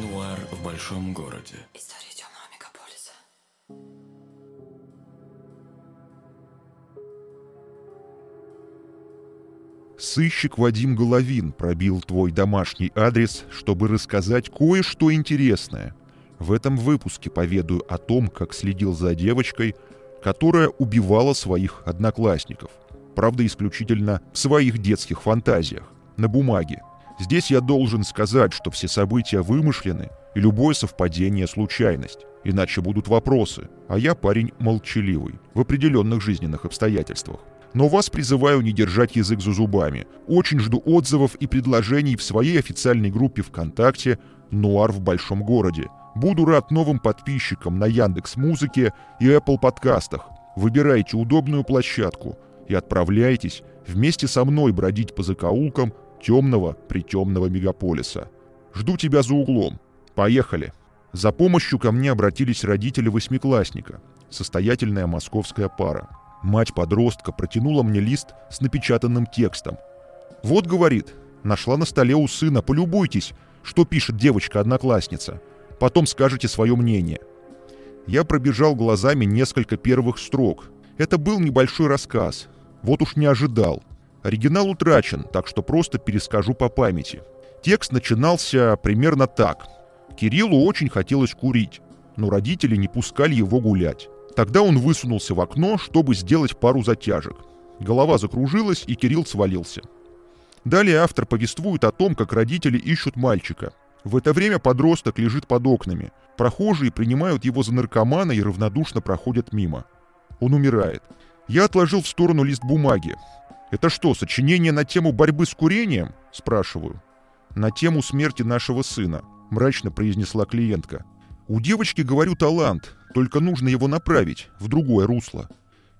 Нуар в большом городе. История темного мегаполиса. Сыщик Вадим Головин пробил твой домашний адрес, чтобы рассказать кое-что интересное. В этом выпуске поведаю о том, как следил за девочкой, которая убивала своих одноклассников. Правда, исключительно в своих детских фантазиях, на бумаге. Здесь я должен сказать, что все события вымышлены, и любое совпадение – случайность. Иначе будут вопросы, а я парень молчаливый, в определенных жизненных обстоятельствах. Но вас призываю не держать язык за зубами. Очень жду отзывов и предложений в своей официальной группе ВКонтакте «Нуар в большом городе». Буду рад новым подписчикам на Яндекс Музыке и Apple подкастах. Выбирайте удобную площадку и отправляйтесь вместе со мной бродить по закоулкам темного притемного мегаполиса. Жду тебя за углом. Поехали. За помощью ко мне обратились родители восьмиклассника, состоятельная московская пара. Мать подростка протянула мне лист с напечатанным текстом. «Вот, — говорит, — нашла на столе у сына, полюбуйтесь, что пишет девочка-одноклассница. Потом скажете свое мнение». Я пробежал глазами несколько первых строк. Это был небольшой рассказ. Вот уж не ожидал. Оригинал утрачен, так что просто перескажу по памяти. Текст начинался примерно так. Кириллу очень хотелось курить, но родители не пускали его гулять. Тогда он высунулся в окно, чтобы сделать пару затяжек. Голова закружилась, и Кирилл свалился. Далее автор повествует о том, как родители ищут мальчика. В это время подросток лежит под окнами. Прохожие принимают его за наркомана и равнодушно проходят мимо. Он умирает. Я отложил в сторону лист бумаги. «Это что, сочинение на тему борьбы с курением?» – спрашиваю. «На тему смерти нашего сына», – мрачно произнесла клиентка. «У девочки, говорю, талант, только нужно его направить в другое русло.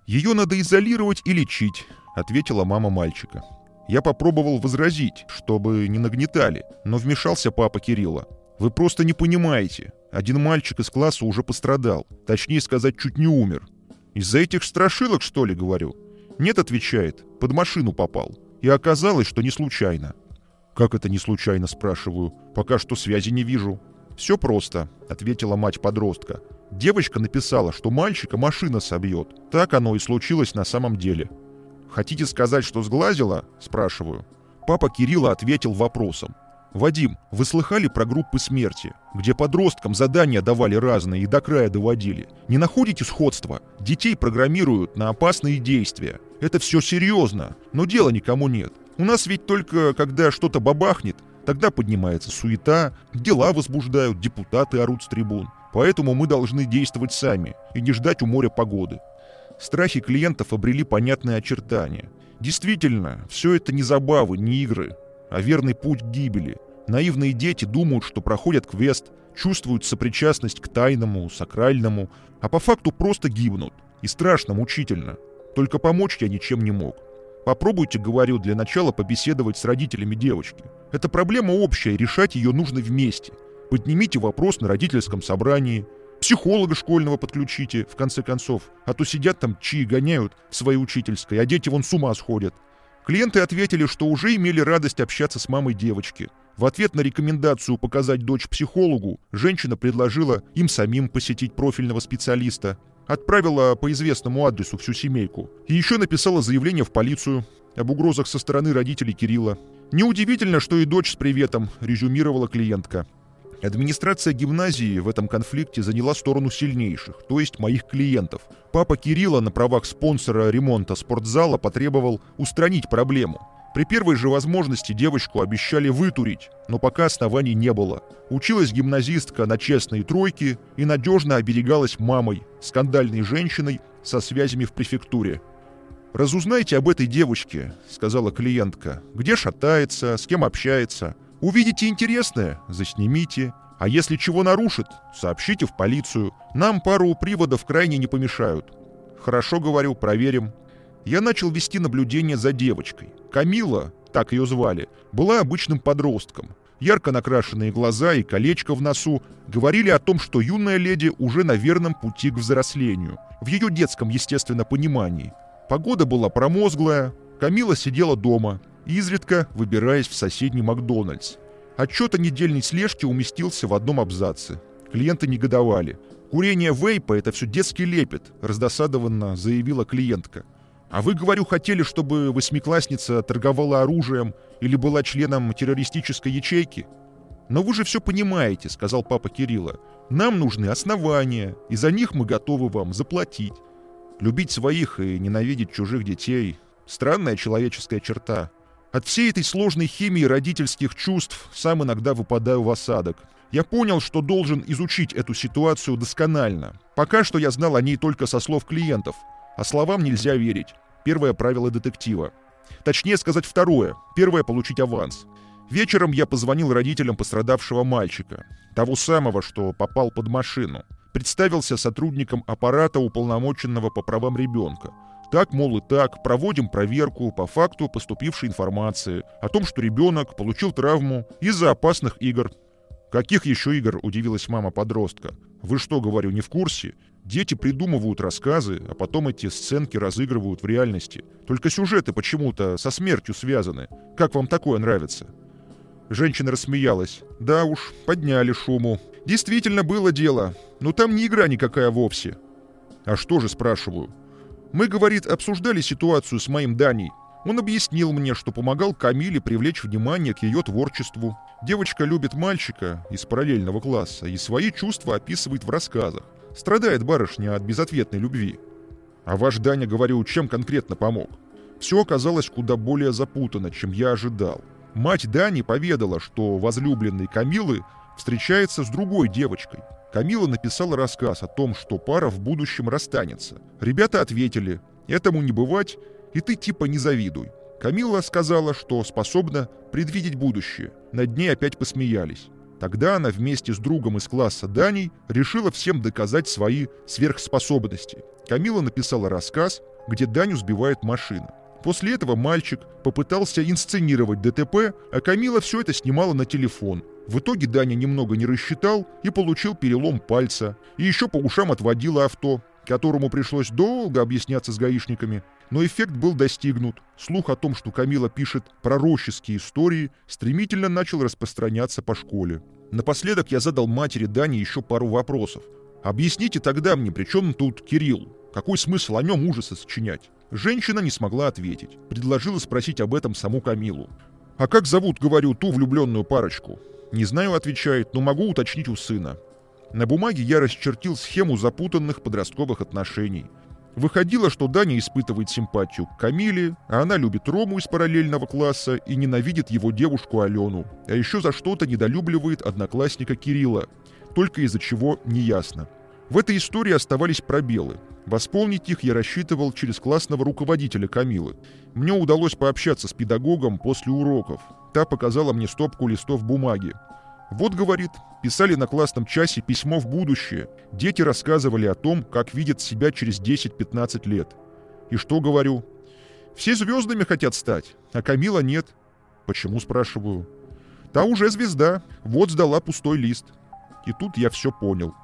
Ее надо изолировать и лечить», — ответила мама мальчика. Я попробовал возразить, чтобы не нагнетали, но вмешался папа Кирилла. «Вы просто не понимаете. Один мальчик из класса уже пострадал. Точнее сказать, чуть не умер. Из-за этих страшилок, что ли, говорю?» «Нет», — отвечает, — «под машину попал». И оказалось, что не случайно. «Как это не случайно?» — спрашиваю. «Пока что связи не вижу». «Все просто», — ответила мать подростка. Девочка написала, что мальчика машина собьет. Так оно и случилось на самом деле. «Хотите сказать, что сглазила?» – спрашиваю. Папа Кирилла ответил вопросом. «Вадим, вы слыхали про группы смерти, где подросткам задания давали разные и до края доводили? Не находите сходства? Детей программируют на опасные действия. Это все серьезно, но дела никому нет. У нас ведь только когда что-то бабахнет, тогда поднимается суета, дела возбуждают, депутаты орут с трибун. Поэтому мы должны действовать сами и не ждать у моря погоды. Страхи клиентов обрели понятные очертания. Действительно, все это не забавы, не игры, а верный путь к гибели. Наивные дети думают, что проходят квест, чувствуют сопричастность к тайному, сакральному, а по факту просто гибнут. И страшно, мучительно. Только помочь я ничем не мог. Попробуйте, говорю, для начала побеседовать с родителями девочки. Это проблема общая, решать ее нужно вместе – Поднимите вопрос на родительском собрании. Психолога школьного подключите, в конце концов. А то сидят там чьи гоняют в своей учительской, а дети вон с ума сходят. Клиенты ответили, что уже имели радость общаться с мамой девочки. В ответ на рекомендацию показать дочь психологу, женщина предложила им самим посетить профильного специалиста. Отправила по известному адресу всю семейку. И еще написала заявление в полицию об угрозах со стороны родителей Кирилла. Неудивительно, что и дочь с приветом, резюмировала клиентка. Администрация гимназии в этом конфликте заняла сторону сильнейших, то есть моих клиентов. Папа Кирилла на правах спонсора ремонта спортзала потребовал устранить проблему. При первой же возможности девочку обещали вытурить, но пока оснований не было. Училась гимназистка на честные тройки и надежно оберегалась мамой, скандальной женщиной со связями в префектуре. «Разузнайте об этой девочке», — сказала клиентка. «Где шатается, с кем общается. Увидите интересное – заснимите. А если чего нарушит, сообщите в полицию. Нам пару приводов крайне не помешают. Хорошо, говорю, проверим. Я начал вести наблюдение за девочкой. Камила, так ее звали, была обычным подростком. Ярко накрашенные глаза и колечко в носу говорили о том, что юная леди уже на верном пути к взрослению. В ее детском, естественно, понимании. Погода была промозглая, Камила сидела дома, изредка выбираясь в соседний Макдональдс. Отчет о недельной слежке уместился в одном абзаце. Клиенты негодовали. «Курение вейпа — это все детский лепет», — раздосадованно заявила клиентка. «А вы, говорю, хотели, чтобы восьмиклассница торговала оружием или была членом террористической ячейки?» «Но вы же все понимаете», — сказал папа Кирилла. «Нам нужны основания, и за них мы готовы вам заплатить. Любить своих и ненавидеть чужих детей — странная человеческая черта. От всей этой сложной химии родительских чувств сам иногда выпадаю в осадок. Я понял, что должен изучить эту ситуацию досконально. Пока что я знал о ней только со слов клиентов. А словам нельзя верить. Первое правило детектива. Точнее сказать второе. Первое — получить аванс. Вечером я позвонил родителям пострадавшего мальчика. Того самого, что попал под машину. Представился сотрудником аппарата уполномоченного по правам ребенка. Так, мол, и так, проводим проверку по факту поступившей информации о том, что ребенок получил травму из-за опасных игр «Каких еще игр?» — удивилась мама подростка. «Вы что, говорю, не в курсе? Дети придумывают рассказы, а потом эти сценки разыгрывают в реальности. Только сюжеты почему-то со смертью связаны. Как вам такое нравится?» Женщина рассмеялась. «Да уж, подняли шуму. Действительно было дело. Но там не игра никакая вовсе». «А что же?» — спрашиваю. «Мы, — говорит, — обсуждали ситуацию с моим Даней. Он объяснил мне, что помогал Камиле привлечь внимание к ее творчеству. Девочка любит мальчика из параллельного класса и свои чувства описывает в рассказах. Страдает барышня от безответной любви. А ваш Даня, говорю, чем конкретно помог? Все оказалось куда более запутанно, чем я ожидал. Мать Дани поведала, что возлюбленный Камилы встречается с другой девочкой. Камила написала рассказ о том, что пара в будущем расстанется. Ребята ответили, этому не бывать, и ты типа не завидуй. Камила сказала, что способна предвидеть будущее. Над ней опять посмеялись. Тогда она вместе с другом из класса Даней решила всем доказать свои сверхспособности. Камила написала рассказ, где Даню сбивает машина. После этого мальчик попытался инсценировать ДТП, а Камила все это снимала на телефон. В итоге Даня немного не рассчитал и получил перелом пальца. И еще по ушам отводило авто, которому пришлось долго объясняться с гаишниками. Но эффект был достигнут. Слух о том, что Камила пишет пророческие истории, стремительно начал распространяться по школе. Напоследок я задал матери Дани еще пару вопросов. «Объясните тогда мне, при чем тут Кирилл? Какой смысл о нем ужасы сочинять?» Женщина не смогла ответить. Предложила спросить об этом саму Камилу. «А как зовут, говорю, ту влюбленную парочку?» «Не знаю», — отвечает, — «но могу уточнить у сына». На бумаге я расчертил схему запутанных подростковых отношений. Выходило, что Даня испытывает симпатию к Камиле, а она любит Рому из параллельного класса и ненавидит его девушку Алену, а еще за что-то недолюбливает одноклассника Кирилла, только из-за чего неясно. В этой истории оставались пробелы. Восполнить их я рассчитывал через классного руководителя Камилы. Мне удалось пообщаться с педагогом после уроков. Та показала мне стопку листов бумаги. Вот, говорит, писали на классном часе письмо в будущее. Дети рассказывали о том, как видят себя через 10-15 лет. И что говорю? Все звездами хотят стать, а Камила нет. Почему, спрашиваю? Та уже звезда, вот сдала пустой лист. И тут я все понял.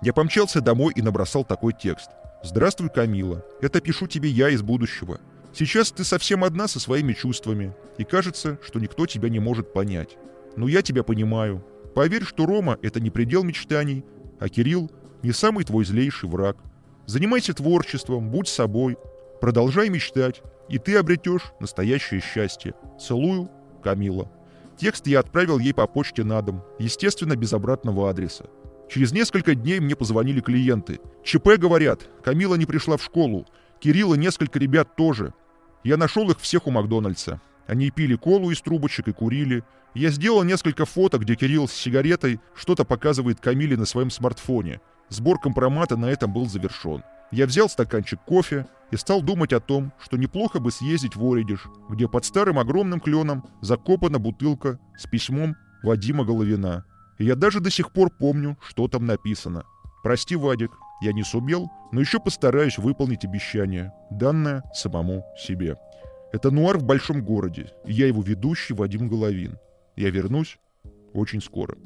Я помчался домой и набросал такой текст. «Здравствуй, Камила. Это пишу тебе я из будущего. Сейчас ты совсем одна со своими чувствами, и кажется, что никто тебя не может понять. Но я тебя понимаю. Поверь, что Рома — это не предел мечтаний, а Кирилл — не самый твой злейший враг. Занимайся творчеством, будь собой, продолжай мечтать, и ты обретешь настоящее счастье. Целую, Камила. Текст я отправил ей по почте на дом, естественно, без обратного адреса. Через несколько дней мне позвонили клиенты. ЧП говорят, Камила не пришла в школу, Кирилл и несколько ребят тоже. Я нашел их всех у Макдональдса. Они пили колу из трубочек и курили. Я сделал несколько фото, где Кирилл с сигаретой что-то показывает Камиле на своем смартфоне. Сбор компромата на этом был завершен. Я взял стаканчик кофе и стал думать о том, что неплохо бы съездить в Оридиш, где под старым огромным кленом закопана бутылка с письмом Вадима Головина. Я даже до сих пор помню, что там написано. «Прости, Вадик, я не сумел, но еще постараюсь выполнить обещание, данное самому себе». Это «Нуар в большом городе», я его ведущий Вадим Головин. Я вернусь очень скоро.